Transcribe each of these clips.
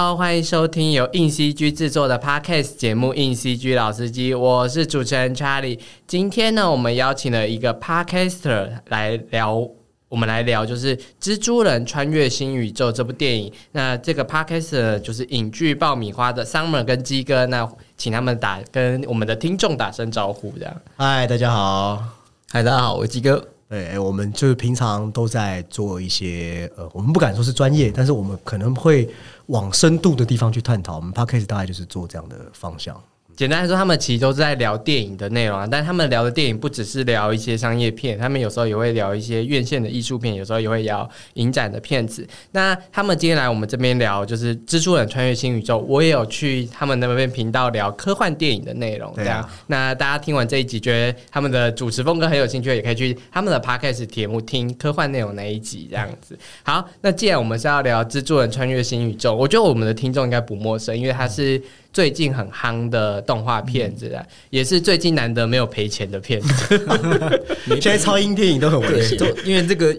Hello，欢迎收听由硬 CG 制作的 Podcast 节目《硬 CG 老司机》，我是主持人 Charlie。今天呢，我们邀请了一个 Podcaster 来聊，我们来聊就是《蜘蛛人穿越新宇宙》这部电影。那这个 Podcaster 就是影剧爆米花的 Summer 跟鸡哥，那请他们打跟我们的听众打声招呼，这样。嗨，大家好。嗨，大家好，我是鸡哥。对，我们就是平常都在做一些呃，我们不敢说是专业，但是我们可能会往深度的地方去探讨。我们 p a d c a s 大概就是做这样的方向。简单来说，他们其实都是在聊电影的内容啊，但他们聊的电影不只是聊一些商业片，他们有时候也会聊一些院线的艺术片，有时候也会聊影展的片子。那他们今天来我们这边聊，就是《蜘蛛人穿越新宇宙》，我也有去他们那边频道聊科幻电影的内容。这样，那大家听完这一集，觉得他们的主持风格很有兴趣，也可以去他们的 podcast 节目听科幻内容那一集。这样子，好，那既然我们是要聊《蜘蛛人穿越新宇宙》，我觉得我们的听众应该不陌生，因为它是。最近很夯的动画片子啊，也是最近难得没有赔钱的片子。现在超英电影都很危险，因为这个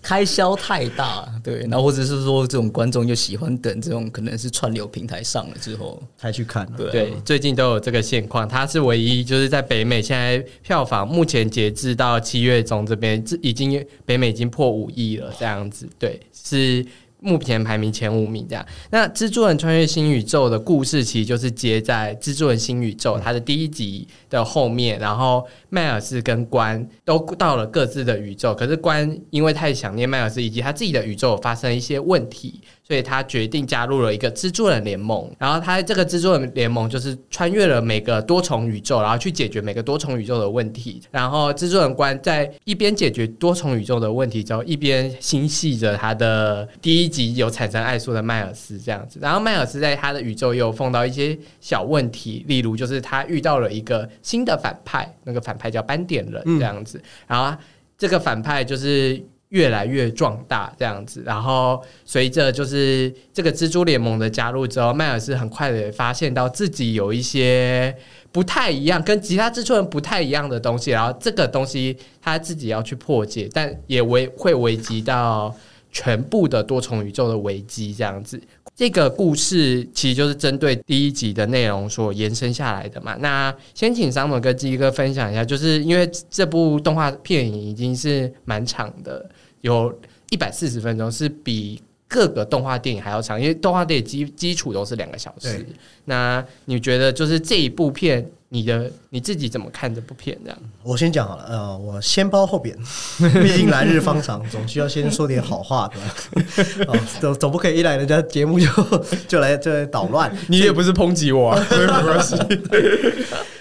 开销太大，对，然后或者是说这种观众就喜欢等这种可能是串流平台上了之后才去看。对，最近都有这个现况，它是唯一就是在北美现在票房目前截至到七月中这边，已经北美已经破五亿了，这样子，对，是。目前排名前五名这样，那《蜘蛛人穿越新宇宙》的故事其实就是接在《蜘蛛人新宇宙》它的第一集的后面，然后迈尔斯跟关都到了各自的宇宙，可是关因为太想念迈尔斯以及他自己的宇宙发生一些问题。所以他决定加入了一个蜘蛛人联盟，然后他这个蜘蛛人联盟就是穿越了每个多重宇宙，然后去解决每个多重宇宙的问题。然后蜘蛛人官在一边解决多重宇宙的问题之后，一边心系着他的第一集有产生爱素的迈尔斯这样子。然后迈尔斯在他的宇宙又碰到一些小问题，例如就是他遇到了一个新的反派，那个反派叫斑点人这样子。然后这个反派就是。越来越壮大这样子，然后随着就是这个蜘蛛联盟的加入之后，迈尔斯很快的发现到自己有一些不太一样，跟其他蜘蛛人不太一样的东西，然后这个东西他自己要去破解，但也危会危及到全部的多重宇宙的危机这样子。这个故事其实就是针对第一集的内容所延伸下来的嘛。那先请桑姆跟基哥分享一下，就是因为这部动画片已经是蛮长的，有一百四十分钟，是比各个动画电影还要长。因为动画电影基基础都是两个小时。那你觉得就是这一部片？你的你自己怎么看这部片？这样，我先讲好了。呃，我先包后扁，毕竟来日方长，总需要先说点好话，对吧？哦，总总不可以一来人家节目就 就来就来捣乱。你也不是抨击我，没关系。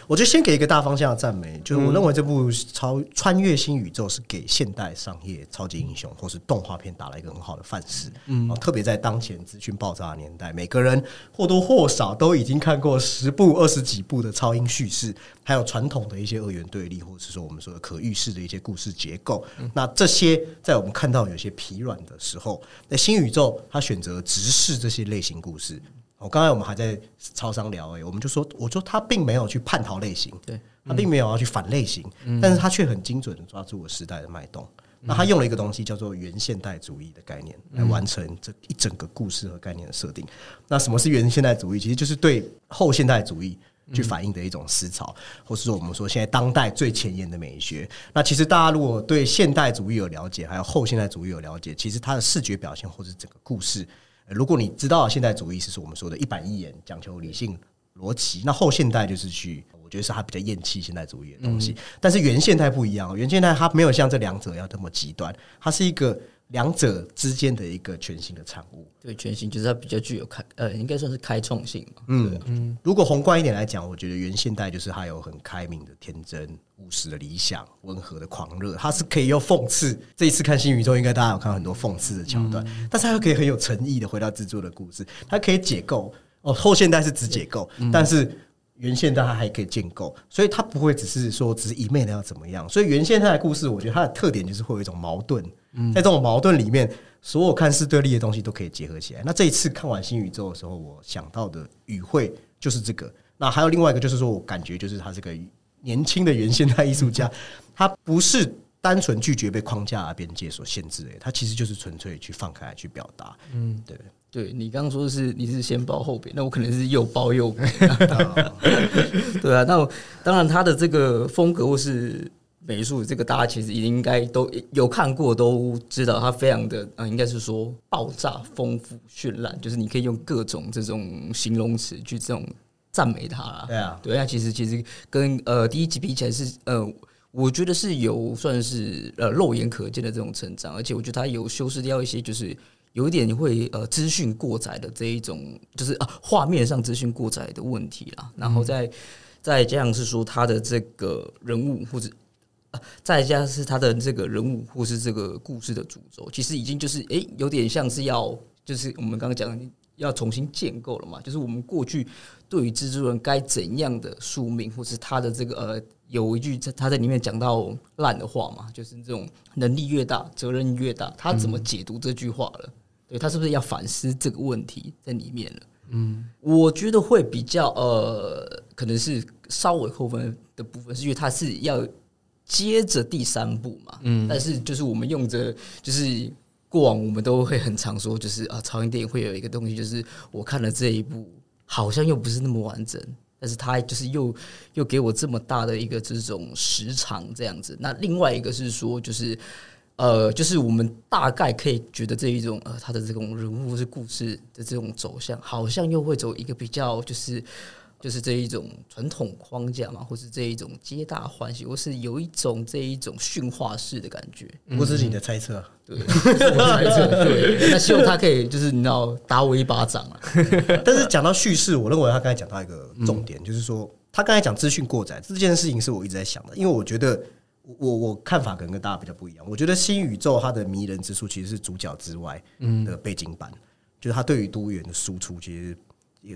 我就先给一个大方向的赞美，就是我认为这部超穿越新宇宙是给现代商业超级英雄或是动画片打了一个很好的范式。嗯，特别在当前资讯爆炸的年代，每个人或多或少都已经看过十部、二十几部的超英叙事，还有传统的一些二元对立，或者是说我们说的可预示的一些故事结构。那这些在我们看到有些疲软的时候，那新宇宙它选择直视这些类型故事。我刚才我们还在超商聊诶，我们就说，我说他并没有去叛逃类型，对他并没有要去反类型，但是他却很精准的抓住了时代的脉动。那他用了一个东西叫做原现代主义的概念来完成这一整个故事和概念的设定。那什么是原现代主义？其实就是对后现代主义去反映的一种思潮，或是说我们说现在当代最前沿的美学。那其实大家如果对现代主义有了解，还有后现代主义有了解，其实它的视觉表现或者整个故事。如果你知道现代主义是我们说的一板一眼，讲求理性逻辑，那后现代就是去，我觉得是他比较厌弃现代主义的东西。但是原现代不一样，原现代它没有像这两者要这么极端，它是一个。两者之间的一个全新的产物，对，全新就是它比较具有开，呃，应该算是开创性嘛。嗯嗯，如果宏观一点来讲，我觉得原现代就是它有很开明的天真、务实的理想、温和的狂热，它是可以用讽刺。这一次看新宇宙，应该大家有看到很多讽刺的桥段，但是它又可以很有诚意的回到制作的故事，它可以解构。哦，后现代是只解构，但是。原现代它还可以建构，所以它不会只是说只是一昧的要怎么样。所以原现代的故事，我觉得它的特点就是会有一种矛盾，在这种矛盾里面，所有看似对立的东西都可以结合起来。那这一次看完新宇宙的时候，我想到的语汇就是这个。那还有另外一个，就是说我感觉就是他这个年轻的原现代艺术家，他不是单纯拒绝被框架、边界所限制，哎，他其实就是纯粹去放开去表达。嗯，对。对你刚刚说的是你是先包后扁，那我可能是又包又扁。对啊，那当然他的这个风格或是美术，这个大家其实应该都有看过，都知道他非常的啊，应该是说爆炸、丰富、绚烂，就是你可以用各种这种形容词去这种赞美他。对啊，对啊，其实其实跟呃第一集比起来是呃，我觉得是有算是呃肉眼可见的这种成长，而且我觉得它有修饰掉一些就是。有一点会呃资讯过载的这一种，就是啊画面上资讯过载的问题啦。然后再再加上是说他的这个人物或者啊再加上是他的这个人物或是这个故事的主轴，其实已经就是诶有点像是要就是我们刚刚讲要重新建构了嘛。就是我们过去对于蜘蛛人该怎样的宿命，或是他的这个呃有一句在他在里面讲到烂的话嘛，就是这种能力越大责任越大，他怎么解读这句话了？对他是不是要反思这个问题在里面了？嗯，我觉得会比较呃，可能是稍微扣分的部分，是因为他是要接着第三部嘛。嗯，但是就是我们用着，就是过往我们都会很常说，就是啊，朝鲜电影会有一个东西，就是我看了这一部，好像又不是那么完整，但是他就是又又给我这么大的一个这种时长这样子。那另外一个是说，就是。呃，就是我们大概可以觉得这一种呃，他的这种人物是故事的这种走向，好像又会走一个比较就是就是这一种传统框架嘛，或是这一种皆大欢喜，或是有一种这一种驯化式的感觉。不是你的猜测，对，我猜测，对。那希望他可以就是你知道打我一巴掌啊！但是讲到叙事，我认为他刚才讲到一个重点，就是说他刚才讲资讯过载这件事情，是我一直在想的，因为我觉得。我我看法可能跟大家比较不一样。我觉得新宇宙它的迷人之处其实是主角之外的背景板，就是它对于多元的输出，其实也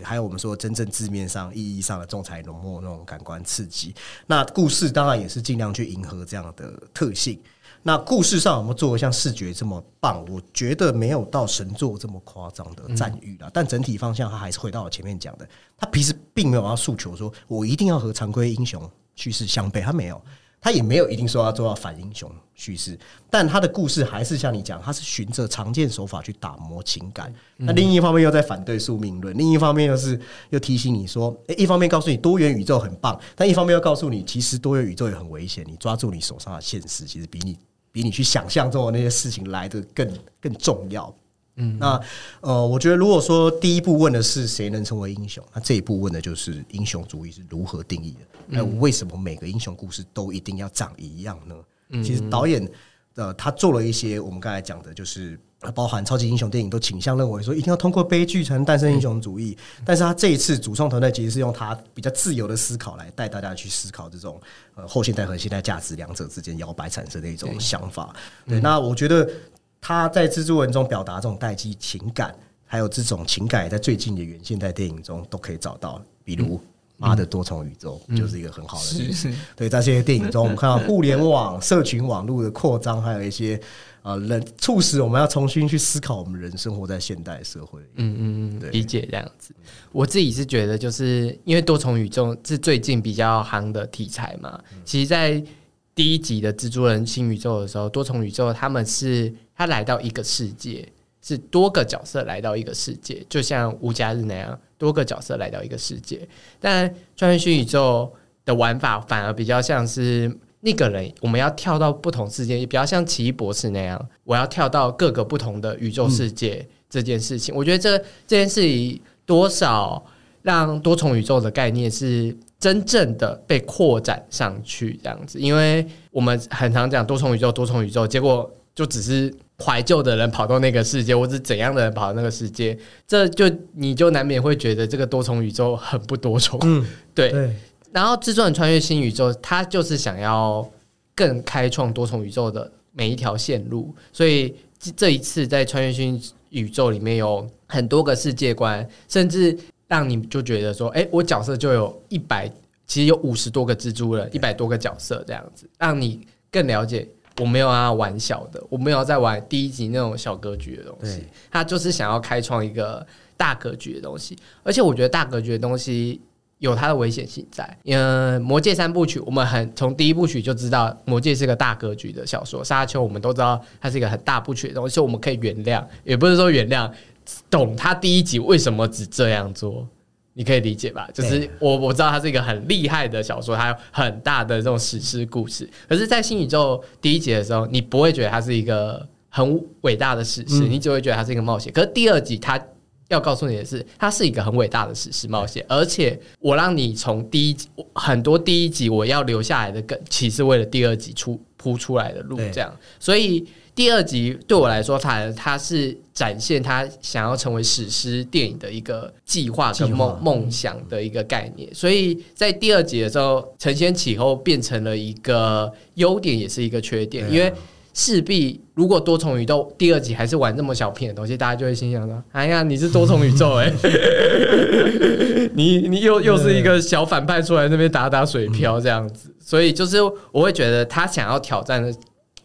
还有我们说真正字面上意义上的仲裁浓墨那种感官刺激。那故事当然也是尽量去迎合这样的特性。那故事上有没有做的像视觉这么棒？我觉得没有到神作这么夸张的赞誉了。但整体方向，它还是回到我前面讲的，它其实并没有要诉求说我一定要和常规英雄叙事相悖，它没有。他也没有一定说要做到反英雄叙事，但他的故事还是像你讲，他是循着常见手法去打磨情感。那另一方面又在反对宿命论，另一方面又是又提醒你说，诶，一方面告诉你多元宇宙很棒，但一方面又告诉你，其实多元宇宙也很危险。你抓住你手上的现实，其实比你比你去想象中的那些事情来的更更重要。嗯，那呃，我觉得如果说第一步问的是谁能成为英雄，那这一步问的就是英雄主义是如何定义的？那为什么每个英雄故事都一定要长一样呢？其实导演呃，他做了一些我们刚才讲的，就是包含超级英雄电影都倾向认为说一定要通过悲剧才能诞生英雄主义，但是他这一次主创团队其实是用他比较自由的思考来带大家去思考这种呃后现代和现代价值两者之间摇摆产生的一种想法。对，那我觉得。他在蜘蛛文中表达这种代际情感，还有这种情感，在最近的原现代电影中都可以找到。比如《妈的多重宇宙》就是一个很好的例子。对，在这些电影中，我们看到互联网、社群网络的扩张，还有一些呃，人促使我们要重新去思考我们人生活在现代社会。嗯嗯嗯，理解这样子。我自己是觉得，就是因为多重宇宙是最近比较夯的题材嘛。其实，在第一集的蜘蛛人新宇宙的时候，多重宇宙他们是。他来到一个世界，是多个角色来到一个世界，就像无家日那样，多个角色来到一个世界。但穿越新宇宙的玩法反而比较像是那个人，我们要跳到不同世界，也比较像奇异博士那样，我要跳到各个不同的宇宙世界这件事情。我觉得这这件事情多少让多重宇宙的概念是真正的被扩展上去，这样子。因为我们很常讲多重宇宙，多重宇宙，结果就只是。怀旧的人跑到那个世界，或是怎样的人跑到那个世界，这就你就难免会觉得这个多重宇宙很不多重。嗯，对。然后《蜘蛛人穿越新宇宙》，他就是想要更开创多重宇宙的每一条线路，所以这一次在穿越新宇宙里面有很多个世界观，甚至让你就觉得说，哎，我角色就有一百，其实有五十多个蜘蛛人，一百多个角色这样子，让你更了解。我没有要玩小的，我没有在玩第一集那种小格局的东西。他就是想要开创一个大格局的东西，而且我觉得大格局的东西有它的危险性在。嗯，《魔戒》三部曲，我们很从第一部曲就知道，《魔戒》是个大格局的小说，《沙丘》我们都知道它是一个很大部曲的东西，我们可以原谅，也不是说原谅，懂他第一集为什么只这样做。你可以理解吧？就是我我知道它是一个很厉害的小说，它有很大的这种史诗故事。可是，在新宇宙第一集的时候，你不会觉得它是一个很伟大的史诗，你只会觉得它是一个冒险。可是第二集，它要告诉你的是，它是一个很伟大的史诗冒险。而且，我让你从第一集很多第一集我要留下来的梗，其实为了第二集出铺出来的路，这样。所以。第二集对我来说，它它是展现他想要成为史诗电影的一个计划跟梦梦想的一个概念，所以在第二集的时候承先启后变成了一个优点，也是一个缺点，因为势必如果多重宇宙第二集还是玩这么小片的东西，大家就会心想说：“哎呀，你是多重宇宙哎，你你又又是一个小反派出来那边打打水漂这样子。”所以就是我会觉得他想要挑战的。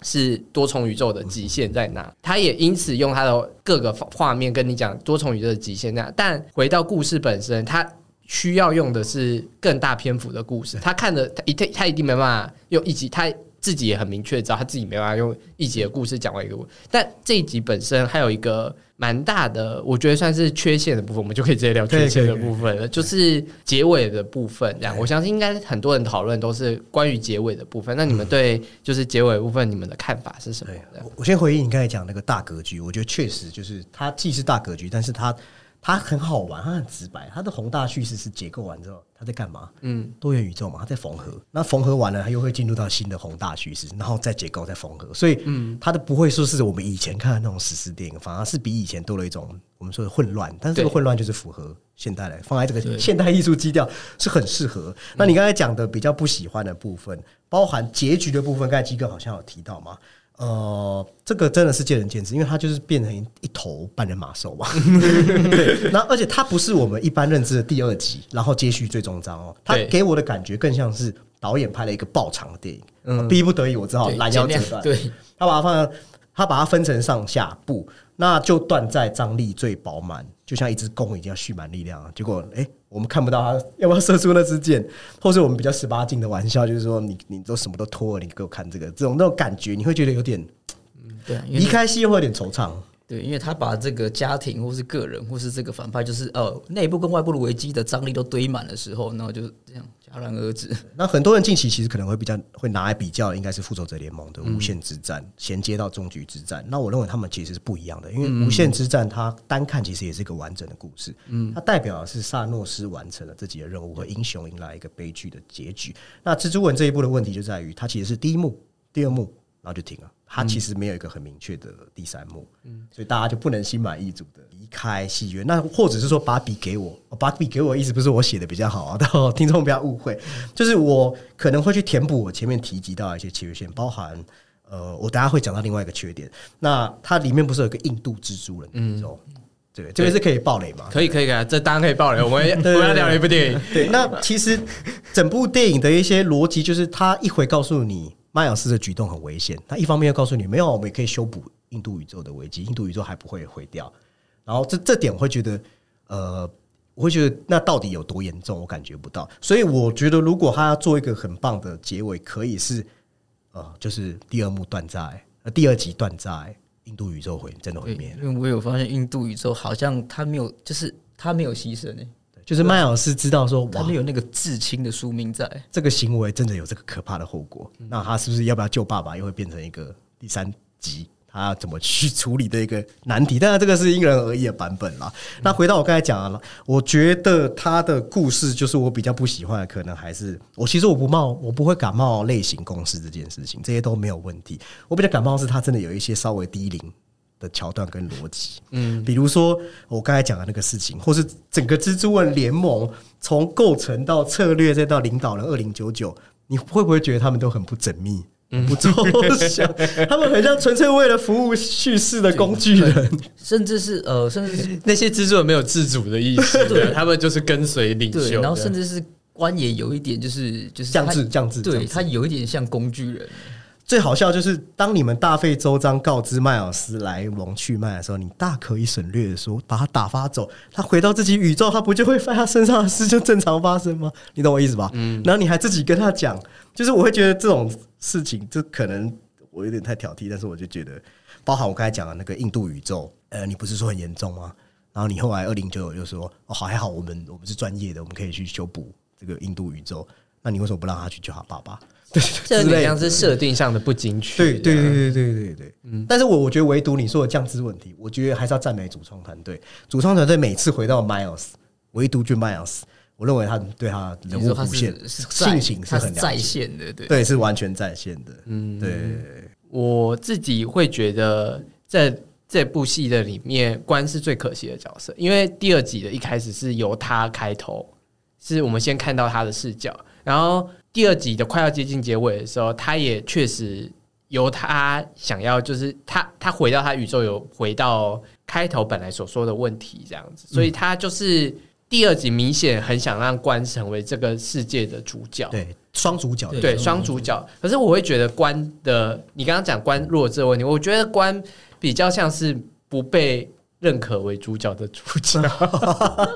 是多重宇宙的极限在哪？他也因此用他的各个画面跟你讲多重宇宙的极限在哪。但回到故事本身，他需要用的是更大篇幅的故事。他看的他一他他一定没办法用一集，他自己也很明确知道他自己没办法用一集的故事讲完一个。但这一集本身还有一个。蛮大的，我觉得算是缺陷的部分，我们就可以直接聊缺陷的部分了。就是结尾的部分，这样我相信应该很多人讨论都是关于结尾的部分。那你们对就是结尾部分，你们的看法是什么？我先回应你刚才讲那个大格局，我觉得确实就是它既是大格局，但是它。它很好玩，它很直白。它的宏大叙事是结构完之后，它在干嘛？嗯，多元宇宙嘛，它在缝合。那缝合完了，它又会进入到新的宏大叙事，然后再结构再缝合。所以，嗯，它的不会说是我们以前看的那种史诗电影，反而是比以前多了一种我们说的混乱。但是这个混乱就是符合现代来，放在这个现代艺术基调是很适合。那你刚才讲的比较不喜欢的部分，包含结局的部分，刚才基哥好像有提到嘛？呃，这个真的是见仁见智，因为它就是变成一头半人马兽嘛。对，那而且它不是我们一般认知的第二集，然后接续最终章哦。它给我的感觉更像是导演拍了一个爆长的电影，嗯，逼不得已我只好拦腰折断。对，他把它放，他把它分成上下部，那就断在张力最饱满，就像一只弓已经要蓄满力量了。结果，哎。我们看不到他要不要射出那支箭，或是我们比较十八禁的玩笑，就是说你你都什么都脱了，你给我看这个，这种那种感觉，你会觉得有点，对，离开戏会有点惆怅。对，因为他把这个家庭或是个人或是这个反派，就是呃内部跟外部的危机的张力都堆满的时候，然后就这样戛然而止。那很多人近期其实可能会比较会拿来比较，应该是复仇者联盟的无限之战衔接到终局之战。那我认为他们其实是不一样的，因为无限之战它单看其实也是一个完整的故事，嗯，它代表的是萨诺斯完成了自己的任务和英雄迎来一个悲剧的结局。那蜘蛛人这一部的问题就在于，它其实是第一幕、第二幕。然后就停了，它其实没有一个很明确的第三幕，嗯，所以大家就不能心满意足的离开戏院。那或者是说把笔给我，把笔给我，意思不是我写的比较好啊，听众不要误会，就是我可能会去填补我前面提及到一些缺陷，包含呃，我等下会讲到另外一个缺点。那它里面不是有个印度蜘蛛人？嗯，对，这个是可以爆雷嘛？可以，可以，可以，这当然可以爆雷。我们我 要聊一部电影。对，那其实整部电影的一些逻辑，就是他一回告诉你。迈尔斯的举动很危险，他一方面要告诉你，没有，我们也可以修补印度宇宙的危机，印度宇宙还不会毁掉。然后这这点我会觉得，呃，我会觉得那到底有多严重，我感觉不到。所以我觉得，如果他要做一个很棒的结尾，可以是，呃，就是第二幕断在，呃，第二集断在印度宇宙毁真的毁灭。因为我有发现，印度宇宙好像他没有，就是他没有牺牲诶。就是麦尔斯知道说，他们有那个至亲的宿命在，这个行为真的有这个可怕的后果。那他是不是要不要救爸爸，又会变成一个第三集他要怎么去处理的一个难题？当然，这个是因人而异的版本啦。那回到我刚才讲了，我觉得他的故事就是我比较不喜欢的，可能还是我其实我不冒，我不会感冒类型公式这件事情，这些都没有问题。我比较感冒是他真的有一些稍微低龄。的桥段跟逻辑，嗯，比如说我刚才讲的那个事情，或是整个蜘蛛人联盟从构成到策略再到领导人二零九九，你会不会觉得他们都很不缜密、不抽象？他们很像纯粹为了服务叙事的工具人，甚至是呃，甚至是那些蜘蛛人没有自主的意识，对，他们就是跟随领袖，然后甚至是官也有一点就是就是降智降智，对他有一点像工具人。最好笑就是当你们大费周章告知迈尔斯来龙去脉的时候，你大可以省略的说把他打发走，他回到自己宇宙，他不就会在他身上的事就正常发生吗？你懂我意思吧？嗯。然后你还自己跟他讲，就是我会觉得这种事情，这可能我有点太挑剔，但是我就觉得，包含我刚才讲的那个印度宇宙，呃，你不是说很严重吗？然后你后来二零九九就说，哦，好还好，我们我们是专业的，我们可以去修补这个印度宇宙。那你为什么不让他去救他爸爸？对，这有点像是设定上的不精确。对对对对对对对。嗯，但是我我觉得唯独你说的降资问题，我觉得还是要赞美主创团队。主创团队每次回到 Miles，唯独就 Miles，我认为他对他人物弧线性情是很在线的，对对，是完全在线的。嗯，对。我自己会觉得，在这部戏的里面，关是最可惜的角色，因为第二集的一开始是由他开头，是我们先看到他的视角，然后。第二集的快要接近结尾的时候，他也确实由他想要，就是他他回到他宇宙，有回到开头本来所说的问题这样子，所以他就是第二集明显很想让关成为这个世界的主角，对双主角，对双主角。可是我会觉得关的，你刚刚讲关弱这个问题，我觉得关比较像是不被。认可为主角的主角，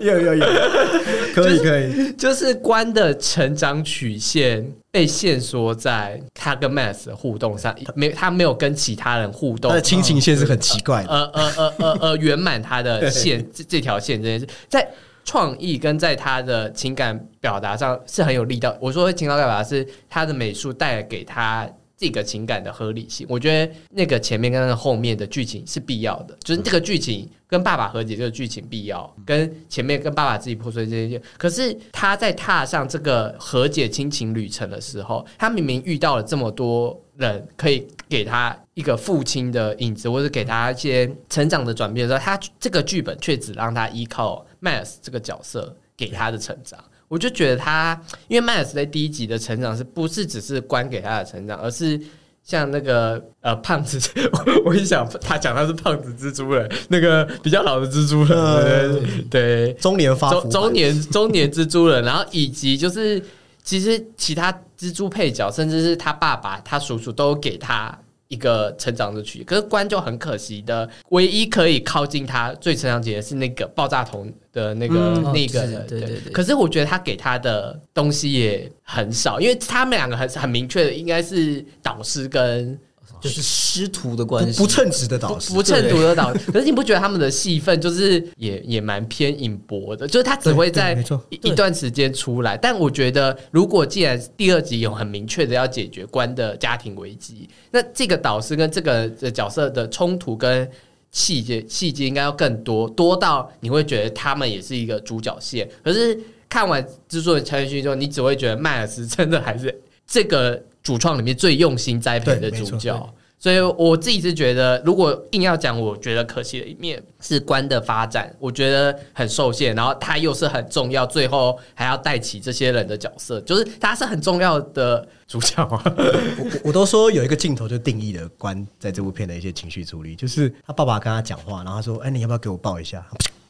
有 有有，可以可以，就是关的成长曲线被线索在他跟 Max 的互动上，没他没有跟其他人互动，他的亲情线是很奇怪的，呃呃呃呃呃，圆满他的线这这条线这件事，在创意跟在他的情感表达上是很有力道。我说情感表达是他的美术带给他。这个情感的合理性，我觉得那个前面跟后面的剧情是必要的，就是这个剧情跟爸爸和解这个剧情必要，跟前面跟爸爸自己破碎这些。可是他在踏上这个和解亲情旅程的时候，他明明遇到了这么多人，可以给他一个父亲的影子，或者给他一些成长的转变的时候，他这个剧本却只让他依靠 Miles 这个角色给他的成长。我就觉得他，因为迈尔斯在第一集的成长是不是只是关给他的成长，而是像那个呃胖子，我一想他讲他是胖子蜘蛛人，那个比较老的蜘蛛人，对，中年发中中年中年蜘蛛人，然后以及就是其实其他蜘蛛配角，甚至是他爸爸、他叔叔都给他。一个成长的曲，可是关就很可惜的，唯一可以靠近他最成长节的是那个爆炸头的那个那个，对对对。可是我觉得他给他的东西也很少，因为他们两个很很明确的，应该是导师跟。就是师徒的关系，不称职的导师，不称职的导师。可是你不觉得他们的戏份就是也也蛮偏隐薄的？就是他只会在一段时间出来。但我觉得，如果既然第二集有很明确的要解决关的家庭危机，那这个导师跟这个角色的冲突跟细节细节应该要更多，多到你会觉得他们也是一个主角线。可是看完制作人乔元勋之后，你只会觉得迈尔斯真的还是这个。主创里面最用心栽培的主角，所以我自己是觉得，如果硬要讲，我觉得可惜的一面是关的发展，我觉得很受限。然后他又是很重要，最后还要带起这些人的角色，就是他是很重要的主角。我我都说有一个镜头就定义了关在这部片的一些情绪处理，就是他爸爸跟他讲话，然后他说：“哎，你要不要给我抱一下？”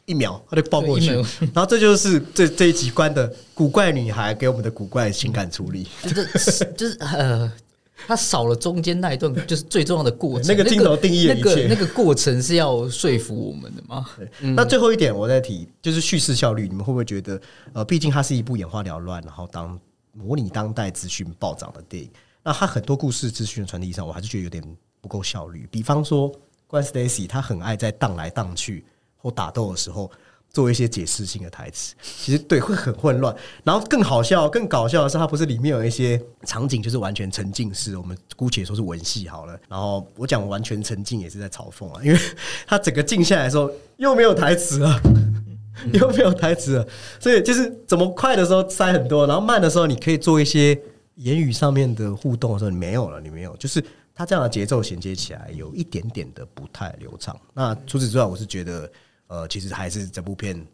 一秒他就抱过去，然后这就是这这一集关的古怪女孩给我们的古怪情感处理，就是就是呃，他少了中间那一段，就是最重要的过程。那个镜头定义了一切，那个过程是要说服我们的吗？那最后一点我再提，就是叙事效率，你们会不会觉得呃，毕竟它是一部眼花缭乱，然后当模拟当代资讯暴涨的电影，那它很多故事资讯的传递上，我还是觉得有点不够效率。比方说关 Stacy，他很爱在荡来荡去。或打斗的时候做一些解释性的台词，其实对会很混乱。然后更好笑、更搞笑的是，它不是里面有一些场景就是完全沉浸式，我们姑且说是文戏好了。然后我讲完全沉浸也是在嘲讽啊，因为 它整个静下来的时候又没有台词了，又没有台词了，所以就是怎么快的时候塞很多，然后慢的时候你可以做一些言语上面的互动的时候你没有了，你没有，就是它这样的节奏衔接起来有一点点的不太流畅。那除此之外，我是觉得。呃，其实还是这部片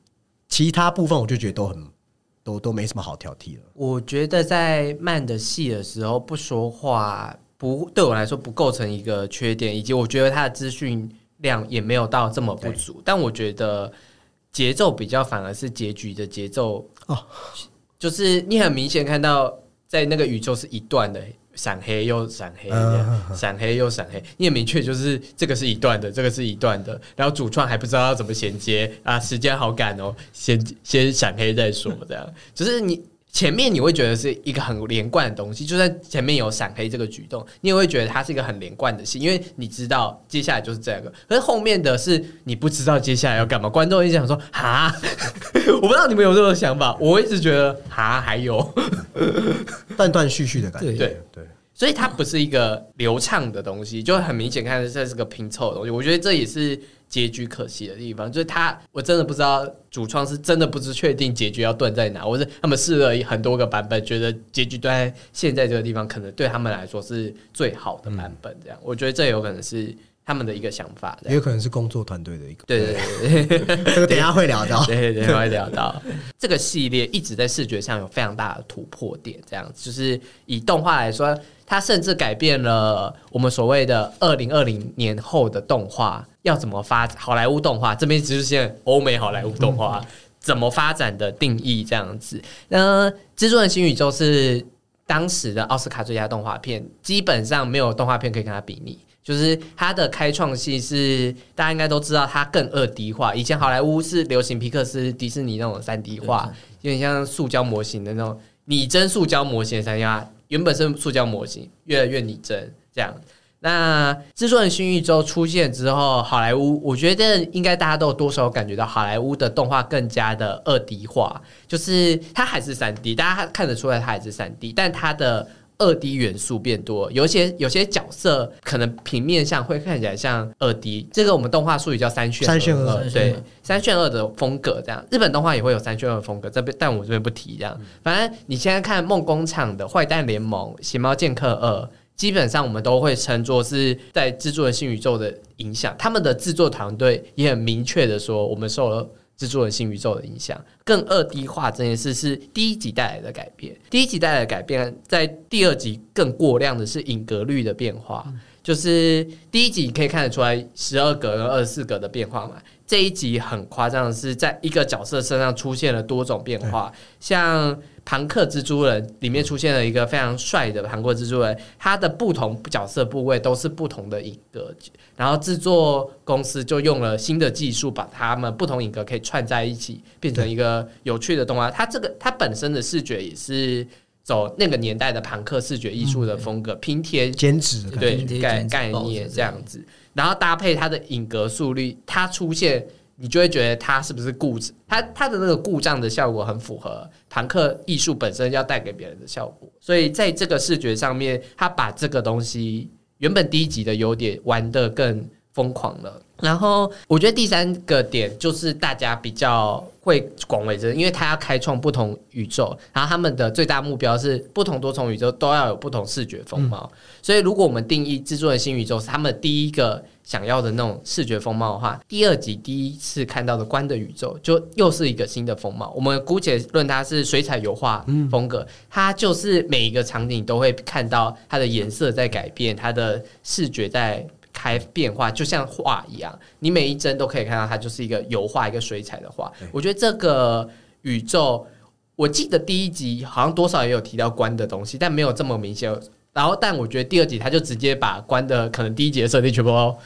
其他部分，我就觉得都很都都没什么好挑剔了。我觉得在慢的戏的时候不说话，不对我来说不构成一个缺点，以及我觉得他的资讯量也没有到这么不足。但我觉得节奏比较反而是结局的节奏哦，就是你很明显看到在那个宇宙是一段的。闪黑又闪黑，闪黑又闪黑，你也明确就是这个是一段的，这个是一段的，然后主创还不知道要怎么衔接啊，时间好赶哦，先先闪黑再说，这样就是你。前面你会觉得是一个很连贯的东西，就算前面有闪黑这个举动，你也会觉得它是一个很连贯的戏，因为你知道接下来就是这个。可是后面的是你不知道接下来要干嘛，观众一直想说哈，我不知道你们有这种想法，我一直觉得哈还有，断断续续的感觉。对对对，所以它不是一个流畅的东西，就很明显看这是个拼凑的东西。我觉得这也是结局可惜的地方，就是他我真的不知道主创是真的不知确定结局要断在哪，或是他们试了很多个版本，觉得结局断在现在这个地方，可能对他们来说是最好的版本。这样，我觉得这有可能是他们的一个想法。也有可能是工作团队的一个。对对对 等一下会聊到。对对对，会聊到这个系列一直在视觉上有非常大的突破点，这样子就是以动画来说，它甚至改变了我们所谓的二零二零年后的动画要怎么发好莱坞动画这边只是现在欧美好莱坞动画怎么发展的定义这样子。那《蜘蛛人新宇宙》是当时的奥斯卡最佳动画片，基本上没有动画片可以跟它比拟。就是它的开创性是大家应该都知道，它更二 D 化。以前好莱坞是流行皮克斯、迪士尼那种三 D 化，有点像塑胶模型的那种拟真塑胶模型的三 D 化，原本是塑胶模型，越来越拟真这样。那《蜘蛛人新宇宙》出现之后，好莱坞我觉得应该大家都有多少感觉到好莱坞的动画更加的二 D 化，就是它还是三 D，大家看得出来它还是三 D，但它的二 D 元素变多，有一些有些角色可能平面上会看起来像二 D，这个我们动画术语叫三炫三炫二二，对，三炫二。的风格这样，日本动画也会有三炫二的风格，这边但我这边不提这样，反正你现在看梦工厂的《坏蛋联盟》《邪猫剑客二》。基本上我们都会称作是在制作人新宇宙的影响，他们的制作团队也很明确的说，我们受了制作人新宇宙的影响。更二 D 化这件事是第一集带来的改变，第一集带来的改变，在第二集更过量的是影格率的变化，就是第一集可以看得出来十二格跟二十四格的变化嘛。这一集很夸张的是，在一个角色身上出现了多种变化，像庞克蜘蛛人里面出现了一个非常帅的庞克蜘蛛人，他的不同角色部位都是不同的影格，然后制作公司就用了新的技术，把他们不同影格可以串在一起，变成一个有趣的动画。它这个它本身的视觉也是走那个年代的庞克视觉艺术的风格，拼贴剪纸对，概概念这这样子，然后搭配它的影格速率，它出现，你就会觉得它是不是故障它它的那个故障的效果很符合坦克艺术本身要带给别人的效果，所以在这个视觉上面，它把这个东西原本低级的优点玩得更疯狂了。然后我觉得第三个点就是大家比较会广为人，因为他要开创不同宇宙，然后他们的最大目标是不同多重宇宙都要有不同视觉风貌。所以如果我们定义制作的新宇宙是他们第一个想要的那种视觉风貌的话，第二集第一次看到的关的宇宙就又是一个新的风貌。我们姑且论它是水彩油画风格，它就是每一个场景都会看到它的颜色在改变，它的视觉在。开变化，就像画一样，你每一帧都可以看到它就是一个油画、一个水彩的画。我觉得这个宇宙，我记得第一集好像多少也有提到关的东西，但没有这么明显。然后，但我觉得第二集他就直接把关的可能第一集的设定全部都，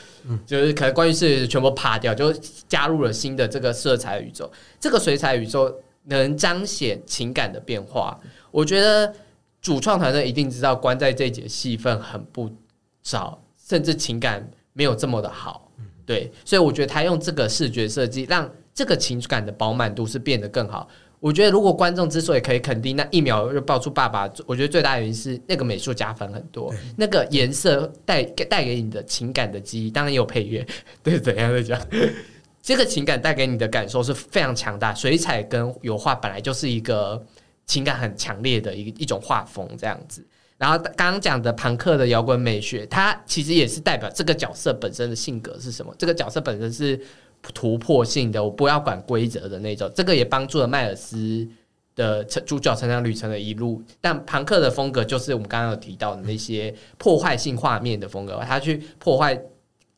就是可能关于是全部扒掉，就加入了新的这个色彩宇宙。这个水彩宇宙能彰显情感的变化，我觉得主创团队一定知道关在这一节戏份很不少。甚至情感没有这么的好，对，所以我觉得他用这个视觉设计，让这个情感的饱满度是变得更好。我觉得如果观众之所以可以肯定那一秒就爆出爸爸，我觉得最大原因是那个美术加分很多，那个颜色带带给你的情感的记忆，当然也有配乐，对，怎样的讲，这个情感带给你的感受是非常强大。水彩跟油画本来就是一个情感很强烈的一一种画风，这样子。然后刚刚讲的朋克的摇滚美学，它其实也是代表这个角色本身的性格是什么。这个角色本身是突破性的，我不要管规则的那种。这个也帮助了迈尔斯的成主角成长旅程的一路。但朋克的风格就是我们刚刚有提到的那些破坏性画面的风格，他去破坏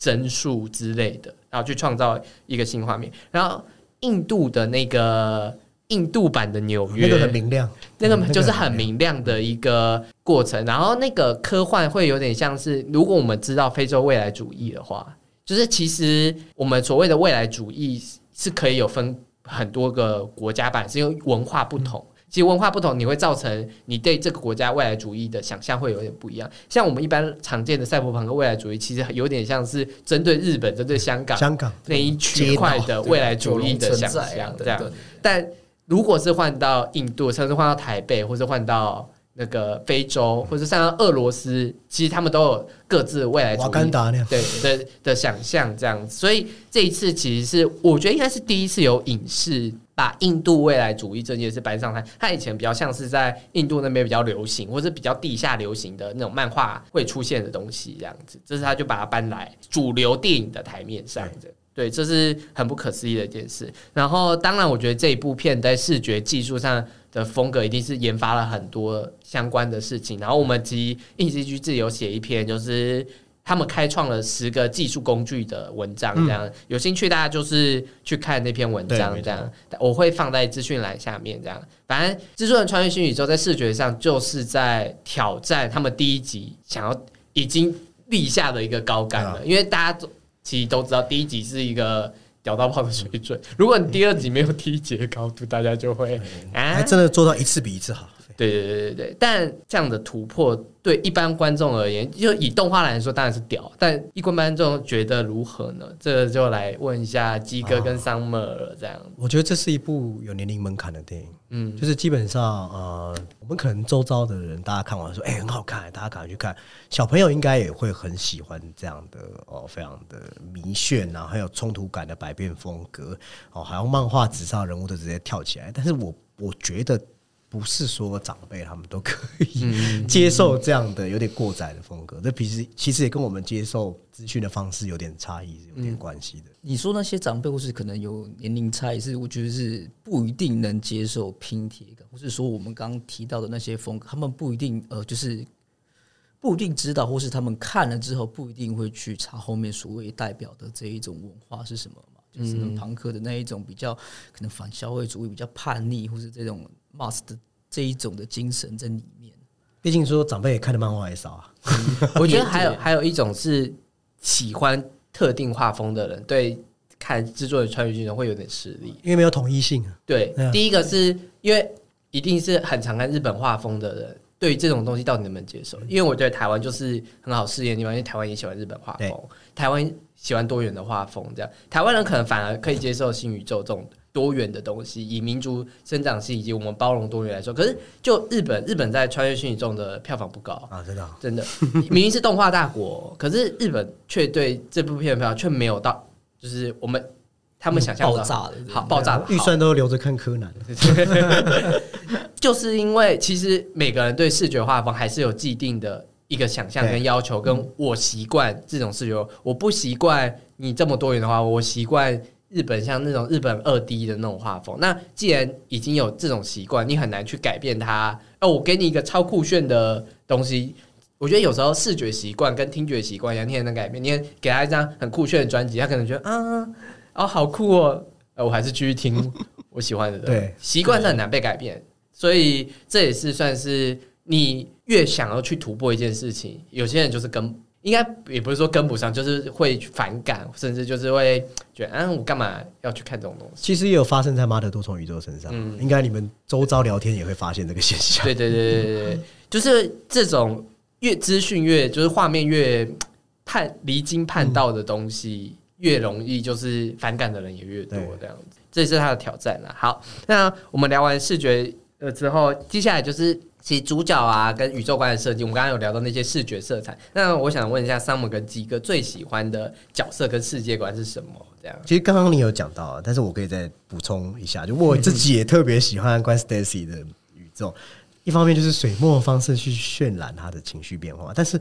帧数之类的，然后去创造一个新画面。然后印度的那个印度版的纽约，那个很明亮，那个嗯就是很明亮的一个过程。然后那个科幻会有点像是，如果我们知道非洲未来主义的话，就是其实我们所谓的未来主义是可以有分很多个国家版，是因为文化不同。其实文化不同，你会造成你对这个国家未来主义的想象会有点不一样。像我们一般常见的赛博朋克未来主义，其实有点像是针对日本、针对香港香港那一区块的未来主义的想象，这样。但如果是换到印度，甚至换到台北，或者换到那个非洲，或者换到俄罗斯，其实他们都有各自的未来主瓦义对的的想象这样子。所以这一次其实是我觉得应该是第一次有影视把印度未来主义这件事搬上台。它以前比较像是在印度那边比较流行，或是比较地下流行的那种漫画会出现的东西这样子。这是他就把它搬来主流电影的台面上的。对，这是很不可思议的一件事。然后，当然，我觉得这一部片在视觉技术上的风格一定是研发了很多相关的事情。然后，我们其实印 C G 自己有写一篇，就是他们开创了十个技术工具的文章，这样、有兴趣大家就是去看那篇文章，这样我会放在资讯栏下面。这样，反正《蜘蛛人穿越新宇宙》在视觉上就是在挑战他们第一集想要已经立下的一个高杆了，因为大家都其实都知道第一集是一个屌到爆的水准，如果你第二集没有第一集的高度，大家就会啊还，真的做到一次比一次好。对对对对对，但这样的突破对一般观众而言，就以动画来说当然是屌，但一般观众觉得如何呢？这个就来问一下鸡哥跟 Summer 了，这样，我觉得这是一部有年龄门槛的电影，嗯，就是基本上呃，我们可能周遭的人，大家看完说，哎、很好看，大家赶快去看。小朋友应该也会很喜欢这样的哦，非常的迷炫啊，很有冲突感的百变风格哦，好像漫画纸上人物都直接跳起来。但是我我觉得不是说长辈他们都可以 接受这样的有点过载的风格，这其实其实也跟我们接受资讯的方式有点差异，是有点关系的。你说那些长辈或是可能有年龄差异，是我觉得是不一定能接受拼贴感，或是说我们刚刚提到的那些风格，他们不一定呃就是不一定知道，或是他们看了之后不一定会去查后面所谓代表的这一种文化是什么嘛？就是朋克的那一种比较可能反消费主义、比较叛逆，或是这种的这一种的精神在里面。毕竟说长辈也看的漫画也少啊，我觉得还有还有一种是喜欢特定画风的人，对看制作人穿越剧会有点吃力。因为没有统一性啊。对第一个是因为一定是很常看日本画风的人，对于这种东西到底能不能接受？因为我觉得台湾就是很好试验的地方，因为台湾也喜欢日本画对风，台湾喜欢多元的画风，这样台湾人可能反而可以接受新宇宙这种多元的东西，以民族生长性以及我们包容多元来说，可是就日本，日本在穿越虚拟中的票房不高。啊，真的啊、真的，明明是动画大国，可是日本却对这部片的票房却没有到，就是我们他们想象的爆炸的好，爆炸的预算都留着看柯南。就是因为其实每个人对视觉画风还是有既定的一个想象跟要求，跟我习惯这种视觉，我不习惯你这么多元的话，我习惯日本像那种日本二 D 的那种画风。那既然已经有这种习惯，你很难去改变它。哦，我给你一个超酷炫的东西。我觉得有时候视觉习惯跟听觉习惯一样，你也能改变。你也给他一张很酷炫的专辑，他可能觉得啊，哦，好酷哦，我还是继续听我喜欢的。对习惯是很难被改变，所以这也是算是你越想要去突破一件事情，有些人就是跟应该也不是说跟不上，就是会反感，甚至就是会觉得，嗯、我干嘛要去看这种东西？其实也有发生在妈的多重宇宙身上，嗯应该你们周遭聊天也会发现这个现象。对对对对对对，就是这种越资讯越就是画面越叛离经叛道的东西，越容易就是反感的人也越多这样子，这也是他的挑战了。好，那我们聊完视觉呃之后，接下来就是。其实主角啊，跟宇宙观的设计，我们刚刚有聊到那些视觉色彩。那我想问一下，Summer 跟鸡哥最喜欢的角色跟世界观是什么？这样，其实刚刚你有讲到啊，但是我可以再补充一下，就我自己也特别喜欢关 Stacy 的宇宙，一方面就是水墨的方式去渲染他的情绪变化，但是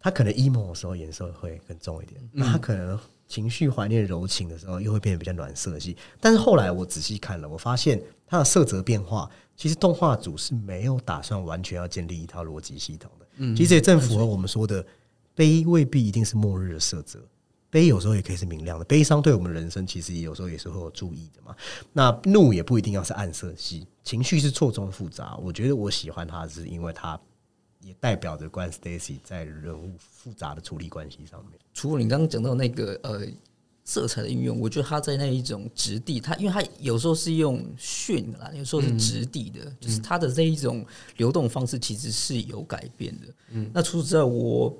他可能 emo 的时候颜色会更重一点，那他可能情绪怀念柔情的时候又会变得比较暖色系。但是后来我仔细看了，我发现它的色泽变化，其实动画组是没有打算完全要建立一套逻辑系统的。其实也正符合我们说的，悲未必一定是末日的色泽。悲有时候也可以是明亮的，悲伤对我们人生其实有时候也是会有注意的嘛。那怒也不一定要是暗色系，情绪是错综复杂。我觉得我喜欢它，是因为它也代表着关 Stacy 在人物复杂的处理关系上面。除了你刚刚讲到那个呃色彩的运用，我觉得他在那一种质地，他因为他有时候是用炫的啦，有时候是质地的，就是他的这一种流动方式其实是有改变的。嗯，那除此之外，我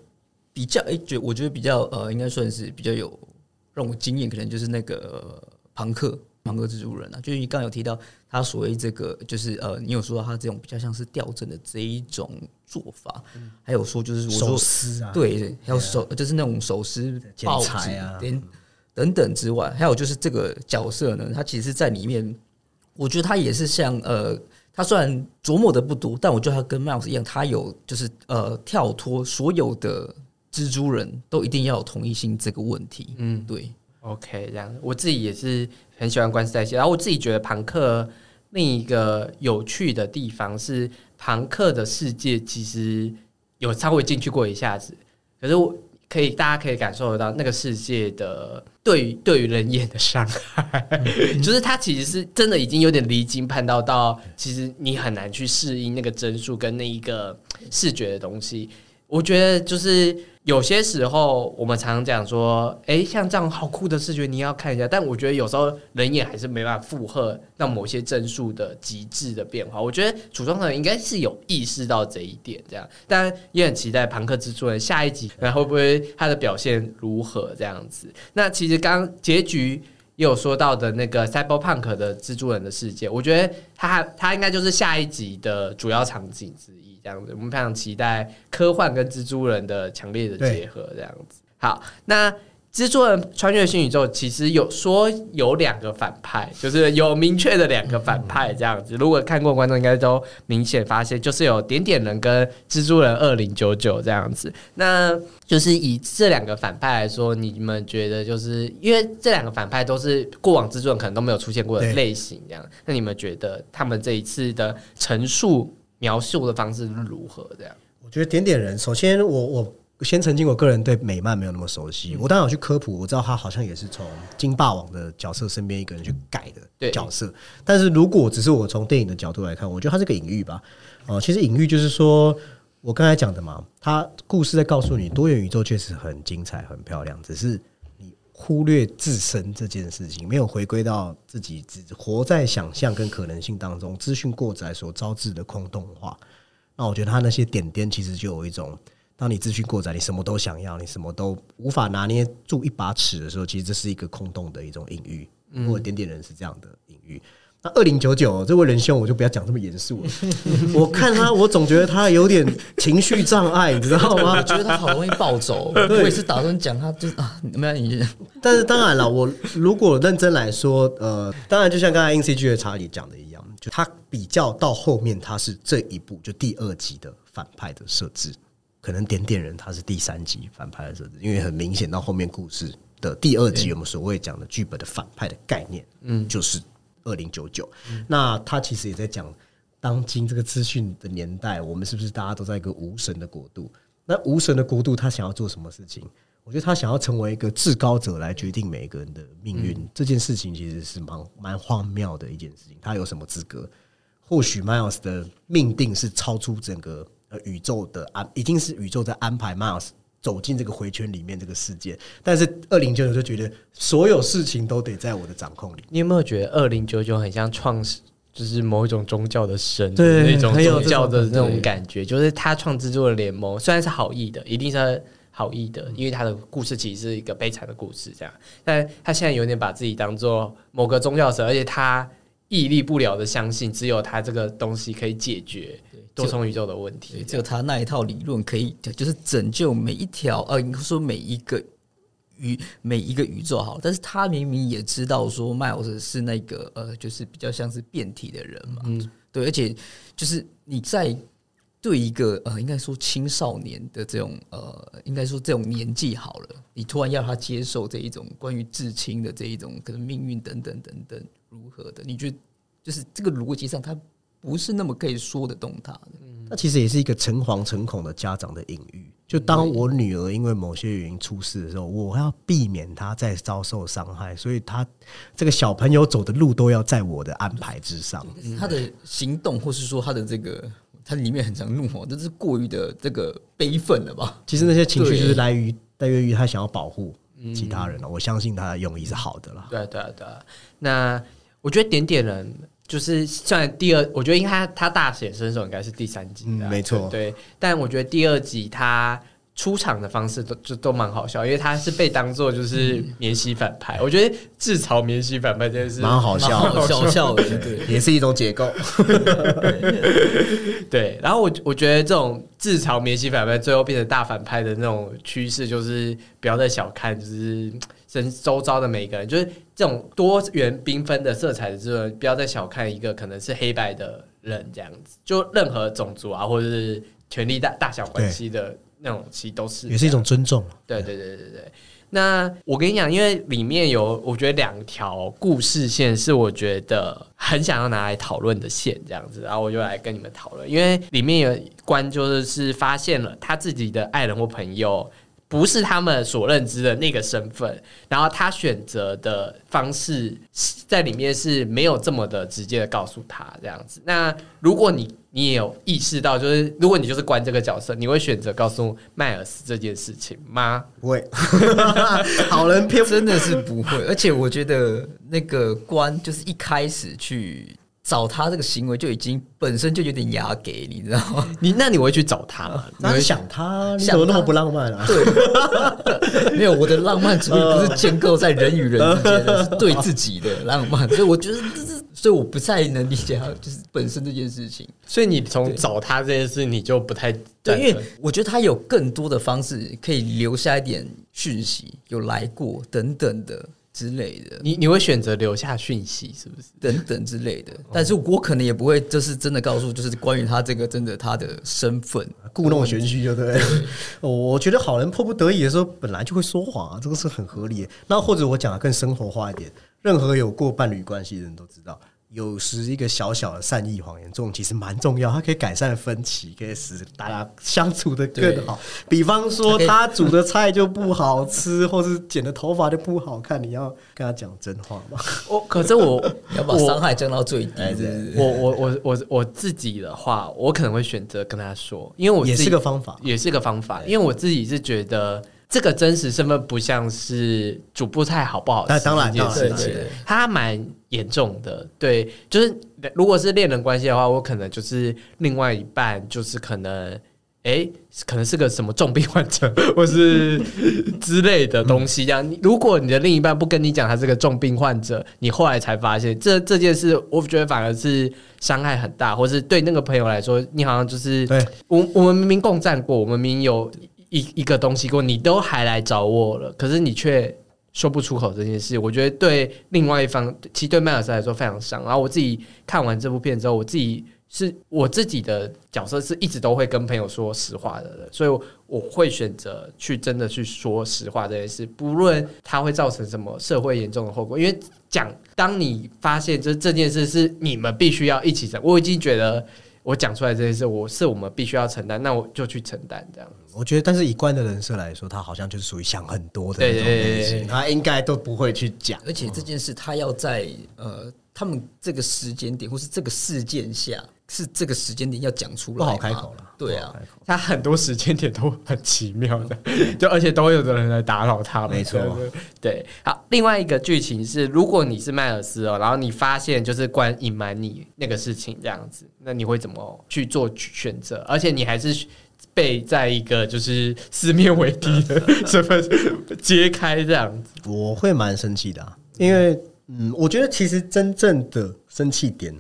比较哎觉我觉得比较呃应该算是比较有让我惊艳，可能就是那个庞克庞克蜘蛛人啊，就是你刚刚有提到他所谓这个就是呃你有说到他这种比较像是吊针的这一种做法，还有说就是我手撕啊，对，还有手就是那种手撕剪报纸裁啊等等等之外，还有就是这个角色呢，他其实在里面，我觉得他也是像呃，他虽然琢磨的不多，但我觉得他跟 Miles 一样，他有就是呃跳脱所有的蜘蛛人都一定要有同一性这个问题。嗯，对，OK，这样。我自己也是很喜欢关斯代西，然后我自己觉得庞克另一个有趣的地方是，庞克的世界其实有稍微进去过一下子，可是我可以大家可以感受得到那个世界的对于对于人眼的伤害，就是它其实是真的已经有点离经叛道到，其实你很难去适应那个帧数跟那一个视觉的东西。我觉得就是有些时候我们常常讲说，哎、像这样好酷的视觉你要看一下，但我觉得有时候人眼还是没办法负荷到某些帧数的极致的变化。我觉得组装人应该是有意识到这一点，这样，但也很期待庞克蜘蛛人下一集，然后会不会他的表现如何这样子。那其实刚结局。也有说到的那个 Cyberpunk 的蜘蛛人的世界，我觉得他他应该就是下一集的主要场景之一，这样子。我们非常期待科幻跟蜘蛛人的强烈的结合，这样子。好，那蜘蛛人穿越新宇宙其实有说有两个反派，就是有明确的两个反派这样子。如果看过观众应该都明显发现，就是有点点人跟蜘蛛人二零九九这样子。那就是以这两个反派来说，你们觉得就是因为这两个反派都是过往蜘蛛人可能都没有出现过的类型，这样，那你们觉得他们这一次的陈述描述的方式是如何？这样，我觉得点点人，首先我我先曾经，我个人对美漫没有那么熟悉。我当然有去科普，我知道他好像也是从金霸王的角色身边一个人去改的角色。但是如果只是我从电影的角度来看，我觉得它是个隐喻吧。哦、其实隐喻就是说我刚才讲的嘛，它故事在告诉你，多元宇宙确实很精彩、很漂亮，只是你忽略自身这件事情，没有回归到自己只活在想象跟可能性当中，资讯过载所招致的空洞化。那我觉得他那些点点其实就有一种，当你资讯过载，你什么都想要，你什么都无法拿捏住一把尺的时候，其实这是一个空洞的一种隐喻。或者点点人是这样的隐喻。那二零九九这位仁兄，我就不要讲这么严肃了。我看他，我总觉得他有点情绪障碍，你知道吗我？觉得他好容易暴走。我也是打算讲他，就是啊，没有你但是当然了，我如果认真来说，呃，当然就像刚才 NCG 的查理讲的一样，就他比较到后面，他是这一部就第二集的反派的设置，可能点点人他是第三集反派的设置，因为很明显到后面故事的第二集，我们所谓讲的剧本的反派的概念，嗯，就是二零九九。那他其实也在讲，当今这个资讯的年代，我们是不是大家都在一个无神的国度？那无神的国度，他想要做什么事情？我觉得他想要成为一个至高者来决定每一个人的命运，这件事情其实是蛮蛮荒谬的一件事情。他有什么资格？或许 Miles 的命定是超出整个呃宇宙的安，已经是宇宙在安排 Miles 走进这个回圈里面这个世界。但是二零九九就觉得所有事情都得在我的掌控里。你有没有觉得二零九九很像创始？就是某一种宗教的神，对那种宗教的那种感觉，就是他创制作的联盟，虽然是好意的，一定是好意的，因为他的故事其实是一个悲惨的故事，这样，但他现在有点把自己当做某个宗教神，而且他屹立不了的相信，只有他这个东西可以解决多重宇宙的问题对，。只有他那一套理论可以，就是拯救每一条，呃，应该说每一个宇每一个宇宙好了，但是他明明也知道说 Miles 是那个呃，就是比较像是变体的人嘛，嗯，对，而且就是你在对一个呃，应该说青少年的这种呃，应该说这种年纪好了，你突然要他接受这一种关于至亲的这一种可能命运等等等等如何的，你觉得就是这个逻辑上他不是那么可以说得动他的。那其实也是一个诚惶诚恐的家长的隐喻，就当我女儿因为某些原因出事的时候，我要避免她再遭受伤害，所以她这个小朋友走的路都要在我的安排之上。他的行动，或是说他的这个，他里面很常怒吼，这是过于的这个悲愤了吧？其实那些情绪就是来于来源于他想要保护其他人了。我相信他的用意是好的啦。对啊对啊对啊。那我觉得点点人就是算第二，我觉得应该他他大显身手应该是第三集的啊、嗯没错对，但我觉得第二集他。出场的方式都就都蛮好笑，因为他是被当做就是免洗反派。我觉得自嘲免洗反派真的是蛮好笑蛮好笑笑的，对。也是一种解构。对，然后我我觉得这种自嘲免洗反派最后变成大反派的那种趋势，就是不要再小看，就是身周遭的每一个人，就是这种多元缤纷的色彩的这种，不要再小看一个可能是黑白的人这样子，就任何种族啊，或者是权力大大小关系的那种，其实都是也是一种尊重。对对对对对。那我跟你讲，因为里面有我觉得两条故事线是我觉得很想要拿来讨论的线，这样子，然后我就来跟你们讨论。因为里面有关就是是发现了他自己的爱人或朋友不是他们所认知的那个身份，然后他选择的方式在里面是没有这么的直接的告诉他这样子。那如果你你也有意识到，就是如果你就是关这个角色，你会选择告诉迈尔斯这件事情吗？不会，好人偏真的是不会，而且我觉得那个关就是一开始去找他这个行为就已经本身就有点压给，你知道吗？你那你会去找他吗？你会想他，你怎么那么不浪漫啊？对，没有我的浪漫主义不是建构在人与人之间的，是对自己的浪漫，所以我觉得这是，所以我不太能理解他就是本身这件事情。所以你从找他这件事，你就不太对，因为我觉得他有更多的方式可以留下一点讯息，有来过等等的之类的。你你会选择留下讯息，是不是？等等之类的，但是我可能也不会，就是真的告诉，就是关于他这个真的他的身份，故弄玄虚，就对。哦我觉得好人迫不得已的时候，本来就会说谎啊，这个是很合理的。那或者我讲的更生活化一点，任何有过伴侣关系的人都知道，有时一个小小的善意谎言，这种其实蛮重要，它可以改善分歧，可以使大家相处的更好。比方说，他煮的菜就不好吃，或是剪的头发就不好看，你要跟他讲真话吗？我可是我 要把伤害降到最低。我我我我我自己的话，我可能会选择跟他说，因为我也是个方法。也是个方法，因为我自己是觉得这个真实身份不像是煮不菜好不好吃那当然这件当然事情对对对，它蛮严重的。对，就是如果是恋人关系的话，我可能就是另外一半就是可能。哎，可能是个什么重病患者，或是之类的东西。这样，如果你的另一半不跟你讲他是个重病患者，你后来才发现这这件事，我觉得反而是伤害很大，或是对那个朋友来说，你好像就是对我我们明明共战过，我们明明有一一个东西过，你都还来找我了，可是你却说不出口这件事，我觉得对另外一方，其实对麦尔斯来说非常伤。然后我自己看完这部片之后，我自己是我自己的角色是一直都会跟朋友说实话的，所以我会选择去真的去说实话这件事，不论它会造成什么社会严重的后果，因为讲当你发现这这件事是你们必须要一起的，我已经觉得。我讲出来这件事，我是我们必须要承担，那我就去承担这样。我觉得，但是以关的人设来说，他好像就是属于想很多的那种类型，他应该都不会去讲。而且这件事他要在呃他们这个时间点或是这个事件下，是这个时间点要讲出来，不好开口了。对啊，开口他很多时间点都很奇妙的，就而且都有的人来打扰他们。没错对好，另外一个剧情是，如果你是迈尔斯哦，然后你发现就是关隐瞒你那个事情这样子，那你会怎么去做选择？而且你还是被在一个就是四面为敌的身份揭开这样子。我会蛮生气的、啊，因为嗯，我觉得其实真正的生气点，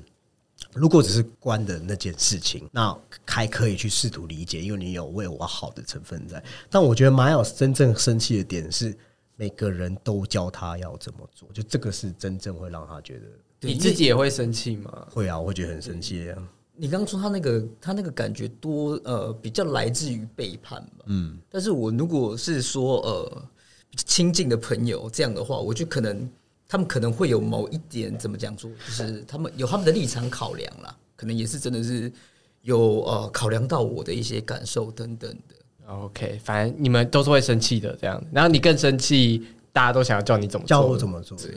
如果只是关的那件事情，那还可以去试图理解，因为你有为我好的成分在。但我觉得马尔斯真正生气的点是，每个人都教他要怎么做，就这个是真正会让他觉得你自己也会生气吗？会啊，我会觉得很生气啊。你刚刚说他那个他那个感觉多呃比较来自于背叛吧，嗯，但是我如果是说呃亲近的朋友这样的话，我就可能他们可能会有某一点怎么讲说，就是他们有他们的立场考量啦，可能也是真的是有呃考量到我的一些感受等等的。OK，反正你们都是会生气的这样，然后你更生气，大家都想要叫你怎么做教我怎么做。对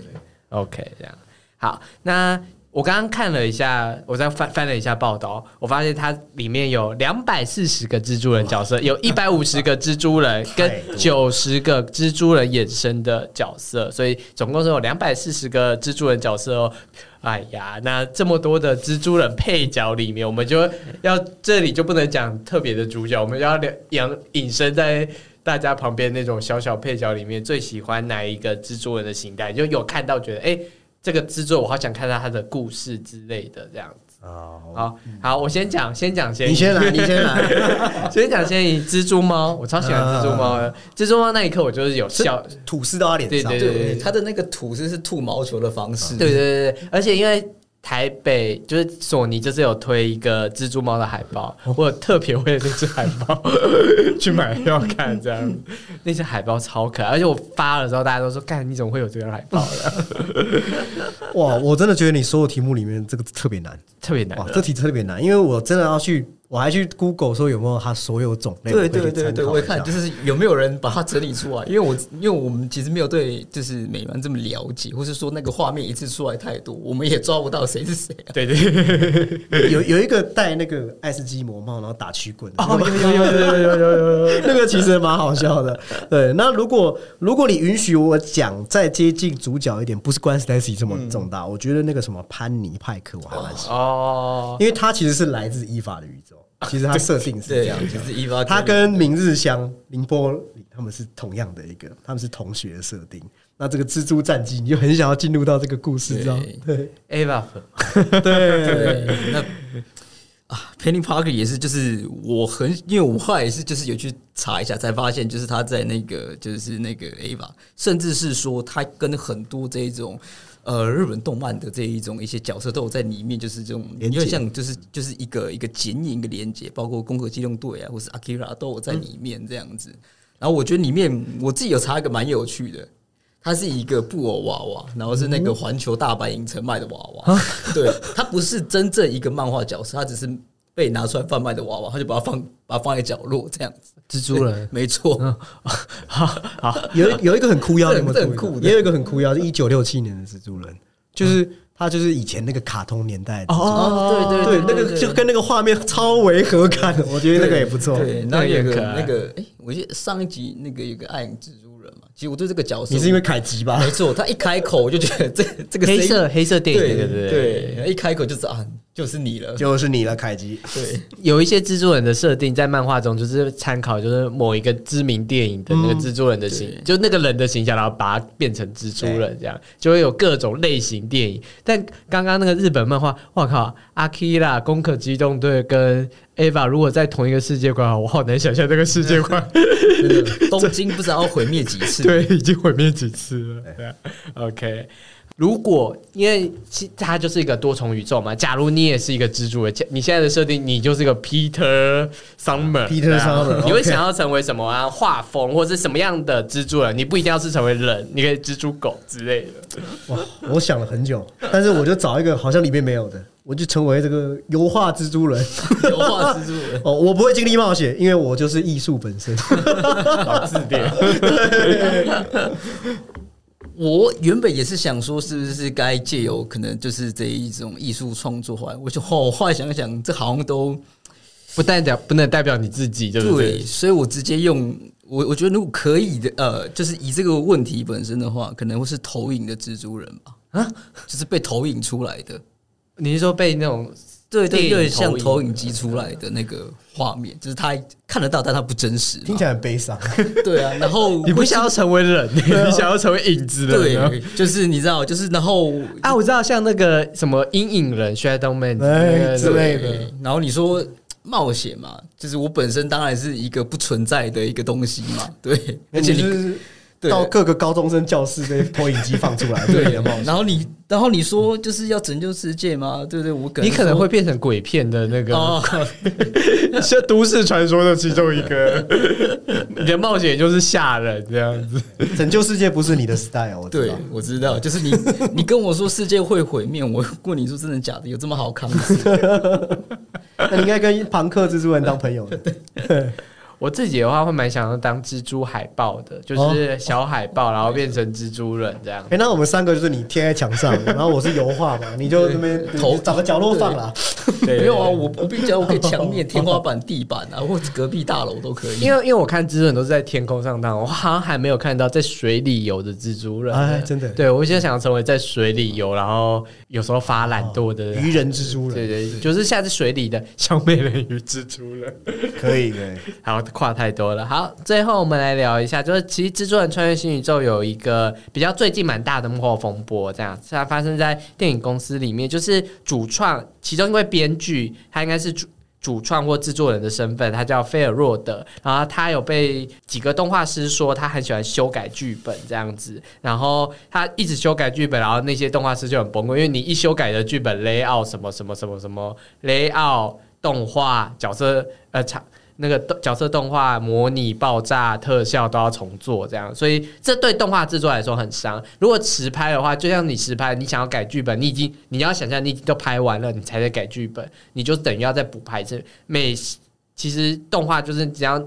OK，这样好。那我刚刚看了一下，我再翻翻了一下报道，我发现它里面有两百四十个蜘蛛人角色，有一百五十个蜘蛛人跟九十个蜘蛛人衍生的角色，所以总共是有两百四十个蜘蛛人角色哦。哎呀，那这么多的蜘蛛人配角里面，我们就要这里就不能讲特别的主角，我们要了养隐身在大家旁边那种小小配角里面，最喜欢哪一个蜘蛛人的形态？就有看到觉得，哎、这个制作我好想看到他的故事之类的，这样子。哦，好好，我先讲，先讲先，你先来，你先来。先讲先以蜘蛛猫，我超喜欢蜘蛛猫。的。蜘蛛猫那一刻，我就是有笑，吐丝到他脸上，对对对，他的那个吐丝是吐毛球的方式，对对对对，而且因为台北就是索尼这次有推一个蜘蛛猫的海报，我有特别为了那只海报 去买票看，这样。那只海报超可爱，而且我发了之后，大家都说：“干，你怎么会有这个海报的？哇，我真的觉得你所有题目里面这个特别难，特别难哇，这题特别难，因为我真的要去，我还去 Google 说有没有它所有种类，对对对对，我看就是有没有人把它整理出来，因为我因为我们其实没有对就是美漫这么了解，或是说那个画面一次出来太多，我们也抓不到谁是谁、啊。对 对, 有，有一个戴那个爱斯基摩帽然后打曲棍哦，有有有有有有有，那个其实蛮好笑的。对，那如果如果你允许我讲再接近主角一点，不是关 Stacy 这么重大，我觉得那个什么潘尼派克我还蛮喜欢，哦、因为他其实是来自伊法的宇宙。其实他设定是这对样，。就是伊娃，他跟明日香、凌波里他们是同样的一个，他们是同学的设定。那这个蜘蛛战记，你就很想要进入到这个故事，知道？对 Ava 对 对，那啊，Penny Parker 也是，就是我很，因为我后来也是，就是有去查一下，才发现，就是他在那个，就是那个 Ava，甚至是说他跟很多这一种。呃，日本动漫的这一种一些角色都有在里面，就是这种连结有点像，就是就是一个一个剪影一个连接，包括《攻壳机动队》啊，或是 Akira 都有在里面这样子。然后我觉得里面我自己有查一个蛮有趣的，它是一个布偶娃娃，然后是那个环球大白影城卖的娃娃。对，它不是真正一个漫画角色，它只是被拿出来贩卖的娃娃，他就把它放把它放在角落这样子。蜘蛛人，没错，有一 有一个很哭腰，这你有没有注意到这很酷的。也有一个很哭腰，是一九六七年的蜘蛛人，就是他就是以前那个卡通年代哦对对，那个就跟那个画面超违和感，我觉得那个也不错。对，那个也很可爱那个，哎，我记得上一集那个有个暗影蜘蛛人嘛，其实我对这个角色，你是因为凯吉吧？没错，他一开口我就觉得这这个黑色黑色电影对那个对？对？对，一开口就是啊，就是你了，就是你了，凯基。对。有一些蜘蛛人的设定在漫画中就是参考，就是某一个知名电影的那个蜘蛛人的形，对就那个人的形象，然后把它变成蜘蛛人，这样就会有各种类型电影。但刚刚那个日本漫画，我靠，阿基拉、攻壳机动队跟 Ava 如果在同一个世界观，我好难想象这个世界观。东京不知道要毁灭几次。对，已经毁灭几次了。对啊，OK。如果因为其它就是一个多重宇宙嘛，假如你也是一个蜘蛛人，你现在的设定你就是个 Peter Summer，Peter 对啊 Summer，你会想要成为什么啊？画风或者是什么样的蜘蛛人？你不一定要是成为人，你可以蜘蛛狗之类的。哇，我想了很久，但是我就找一个好像里面没有的，我就成为这个油画蜘蛛人。油画蜘蛛人，哦，我不会经历冒险，因为我就是艺术本身。老字典，我原本也是想说，是不是该借由可能就是这一种艺术创作，后来我就后后来想想，这好像都不代表不能代表你自己，对不对？对，所以我直接用我我觉得如果可以的，呃，就是以这个问题本身的话，可能会是投影的蜘蛛人吧，啊，就是被投影出来的，你是说被那种对对，有点像投影机出来的那个画面，就是他看得到，但他不真实嘛，听起来很悲伤。对啊，然后 你不想要成为人，你想要成为影子的。对，就是你知道，就是然后啊，我知道，像那个什么阴影人 Shadow Man 之类的，然后你说冒险嘛，就是我本身当然是一个不存在的一个东西嘛，对，而且你到各个高中生教室被 投影机放出来，对。然后你然后你说就是要拯救世界吗？对不对？我可能你可能会变成鬼片的那个，哦，是都市传说的其中一个。你的冒险就是吓人这样子。拯救世界不是你的 style，我知对道。，我知道，就是你你跟我说世界会毁灭，我问你说真的假的？有这么好康吗？那你应该跟庞克蜘蛛人当朋友的。我自己的话会蛮想要当蜘蛛海豹的，就是小海豹，然后变成蜘蛛人这样。哎，那我们三个就是你贴在墙上，然后我是油画嘛，你就那边头找个角落放啦。没有啊，我我并且我可以墙面、天花板、地板啊，或者隔壁大楼都可以。因为因为我看蜘蛛人都是在天空上当，我好像还没有看到在水里游的蜘蛛人。哎，真的。对，我现在想要成为在水里游，然后有时候发懒惰的鱼人蜘蛛人。对对，就是下在水里的小美人鱼蜘蛛人。可以对，好跨太多了。好，最后我们来聊一下，就是其实蜘蛛人穿越新宇宙有一个比较最近蛮大的幕后风波，这样它发生在电影公司里面，就是主创其中一位编剧，他应该是主主创或制作人的身份，他叫菲尔洛德，然后他有被几个动画师说他很喜欢修改剧本这样子，然后他一直修改剧本，然后那些动画师就很崩溃，因为你一修改的剧本 layout 什么什么什么什么 layout 动画角色呃场。那个角色动画模拟爆炸特效都要重做，这样，所以这对动画制作来说很伤。如果实拍的话，就像你实拍，你想要改剧本，你已经你要想象你都拍完了，你才在改剧本，你就等于要再补拍一次。每其实动画就是只要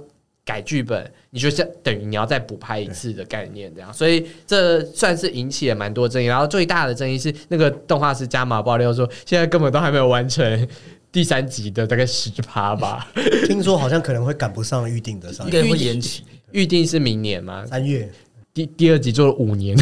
改剧本，你就像等于你要再补拍一次的概念，这样。所以这算是引起了蛮多争议。然后最大的争议是，那个动画师加码爆料说，现在根本都还没有完成。第三集的大概十趴吧，听说好像可能会赶不上预定的上，应该会延期。预定是明年吗？三月。第第二集做了五年，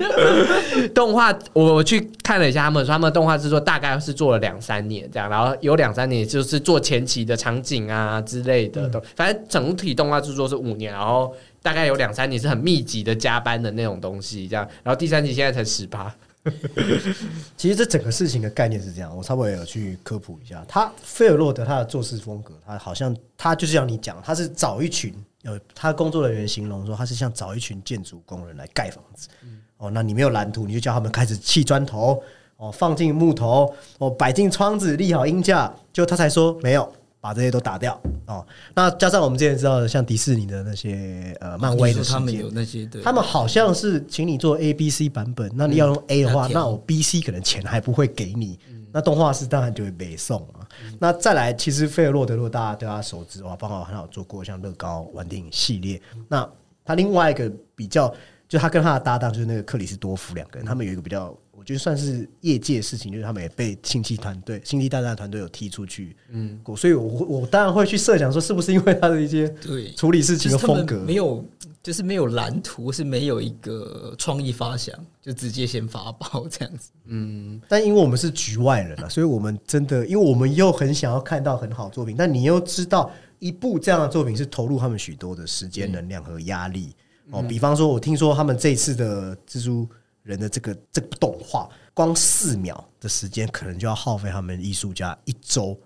动画我我去看了一下，他们说他们动画制作大概是做了两三年这样，然后有两三年就是做前期的场景啊之类的，都反正整体动画制作是五年，然后大概有两三年是很密集的加班的那种东西，这样，然后第三集现在才十趴。其实这整个事情的概念是这样，我稍微有去科普一下。他菲尔洛德他的做事风格，他好像他就是像你讲，他是找一群有他工作人员形容说，他是像找一群建筑工人来盖房子。哦，那你没有蓝图，你就叫他们开始砌砖头，哦，放进木头，哦，摆进窗子，立好鹰架，就他才说没有。把这些都打掉哦，那加上我们之前知道的，像迪士尼的那些呃漫威的，他们有那些，他们好像是请你做 A、B、C 版本，那你要用 A 的话，那我 B、C 可能钱还不会给你，那动画师当然就会被送啊。那再来，其实费尔洛德洛大家对他熟知的话，包括很好做过像乐高玩电影系列，那他另外一个比较，就他跟他的搭档就是那个克里斯多夫两个人，他们有一个比较。我觉得算是业界的事情，就是他们也被星际团队、星际大战团队有踢出去，嗯，所以，我我当然会去设想说，是不是因为他的一些对处理事情的风格没有，就是没有蓝图，是没有一个创意发想，就直接先发包这样子，嗯。但因为我们是局外人啊，所以我们真的，因为我们又很想要看到很好作品，但你又知道一部这样的作品是投入他们许多的时间、能量和压力哦。比方说，我听说他们这次的蜘蛛。人的这个这部动画，光四秒的时间，可能就要耗费他们艺术家一周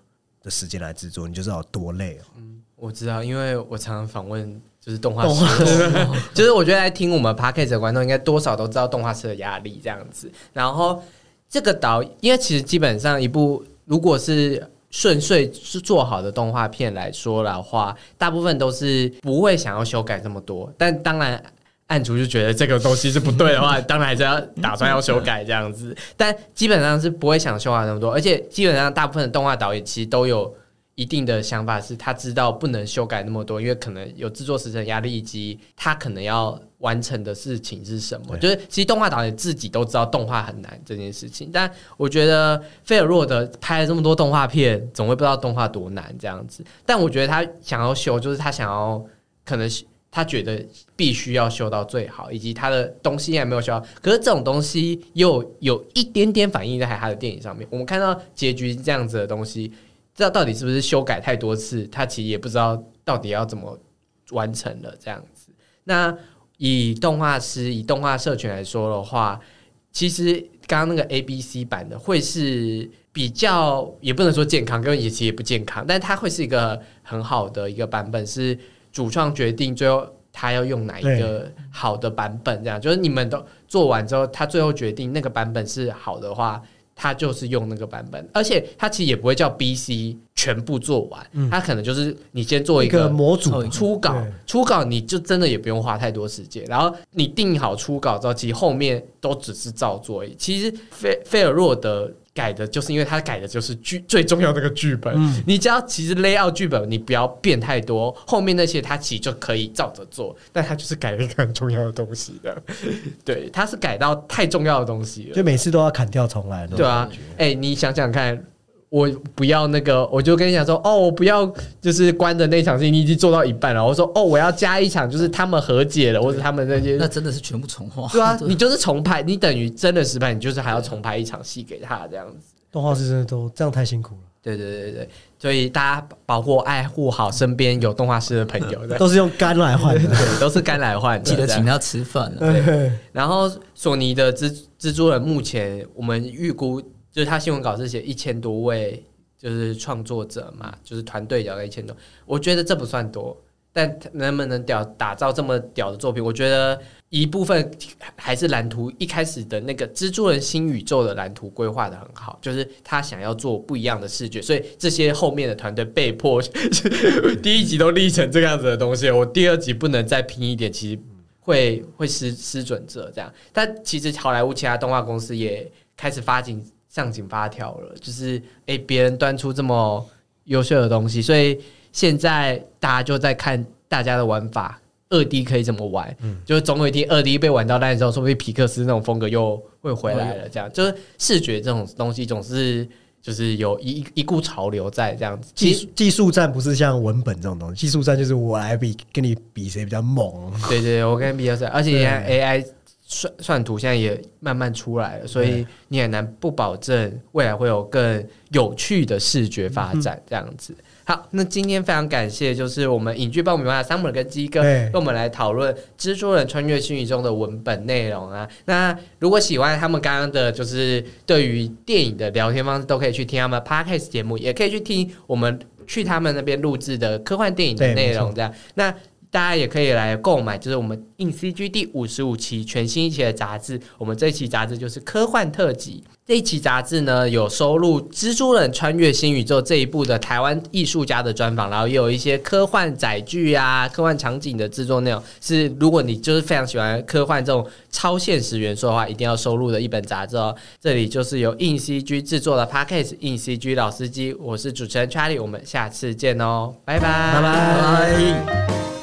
的时间来制作，你就知道多累哦。嗯，我知道，因为我常常访问就是动画师，就是我觉得来听我们 p a c k a g e 的观众，应该多少都知道动画师的压力这样子。然后这个导，因为其实基本上一部如果是顺遂是做好的动画片来说的话，大部分都是不会想要修改这么多，但当然。案主就觉得这个东西是不对的话，当然还是要打算要修改这样子，但基本上是不会想修改那么多，而且基本上大部分的动画导演其实都有一定的想法，是他知道不能修改那么多，因为可能有制作时程压力以及他可能要完成的事情是什么。就是其实动画导演自己都知道动画很难这件事情，但我觉得菲尔洛德拍了这么多动画片，总会不知道动画多难这样子。但我觉得他想要修，就是他想要可能。他觉得必须要修到最好，以及他的东西还没有修好。可是这种东西又有一点点反映在他的电影上面。我们看到结局这样子的东西，知道到底是不是修改太多次？他其实也不知道到底要怎么完成了这样子。那以动画师、以动画社群来说的话，其实刚刚那个 A、B、C 版的会是比较，也不能说健康，跟也其实也不健康，但它会是一个很好的一个版本是。主创决定最后他要用哪一个好的版本，这样就是你们都做完之后，他最后决定那个版本是好的话，他就是用那个版本，而且他其实也不会叫 B、C 全部做完，他可能就是你先做一个模组初稿，初稿你就真的也不用花太多时间，然后你定好初稿之后，其实后面都只是照做。其实费费尔洛德改的就是因为他改的就是剧最重要的那个剧本。嗯你只要其实 layout 剧本，你不要变太多，后面那些他其实就可以照着做，但他就是改了一个很重要的东西的。对，他是改到太重要的东西了就。每次都要砍掉重来。对啊，哎、你想想看，我不要那个，我就跟你讲说，哦，我不要就是关的那场戏，你已经做到一半了。我说，哦，我要加一场，就是他们和解了，或者他们那些那真的是全部重画。对啊，你就是重拍，你等于真的失败，你就是还要重拍一场戏给他这样子。动画师真的都这样太辛苦了，对对对对，所以大家保护爱护好身边有动画师的朋友，都是用肝来换的。对，都是肝来换的，记得请他吃饭对。然后索尼的蜘蜘蛛人目前我们预估就是他新闻稿是写一千多位就是创作者嘛，就是团队有一千多，我觉得这不算多，但能不能屌打造这么屌的作品，我觉得一部分还是蓝图一开始的那个蜘蛛人新宇宙的蓝图规划的很好，就是他想要做不一样的视觉，所以这些后面的团队被迫 第一集都立成这个样子的东西，我第二集不能再拼一点，其实会会失失准则这样。但其实好莱坞其他动画公司也开始发紧上紧发条了，就是诶别人端出这么优秀的东西，所以现在大家就在看大家的玩法。二 D 可以怎么玩？嗯就是总有一天二 D 被玩到烂之后，说不定皮克斯那种风格又会回来了。这样就是视觉这种东西总是就是有一一股潮流在这样子。技术技术战不是像文本这种东西，技术战就是我来比跟你比谁比较猛。对对，我跟 B 二而且 AI 算算图现在也慢慢出来了，所以你很难不保证未来会有更有趣的视觉发展这样子。好，那今天非常感谢，就是我们影剧爆米花的 Summer 跟鸡哥跟我们来讨论《蜘蛛人穿越新宇宙》的文本内容啊。那如果喜欢他们刚刚的，就是对于电影的聊天方式，都可以去听他们 Podcast 节目，也可以去听我们去他们那边录制的科幻电影的内容。这样，那大家也可以来购买，就是我们硬 CG 第五十五期全新一期的杂志。我们这期杂志就是科幻特辑。这一期杂志呢，有收录《蜘蛛人穿越新宇宙》这一部的台湾艺术家的专访，然后也有一些科幻载具啊、科幻场景的制作内容。是如果你就是非常喜欢科幻这种超现实元素的话，一定要收录的一本杂志哦。这里就是由硬 CG 制作的 Podcast 硬 CG 老司机，我是主持人 Charlie，我们下次见哦，拜拜，拜拜。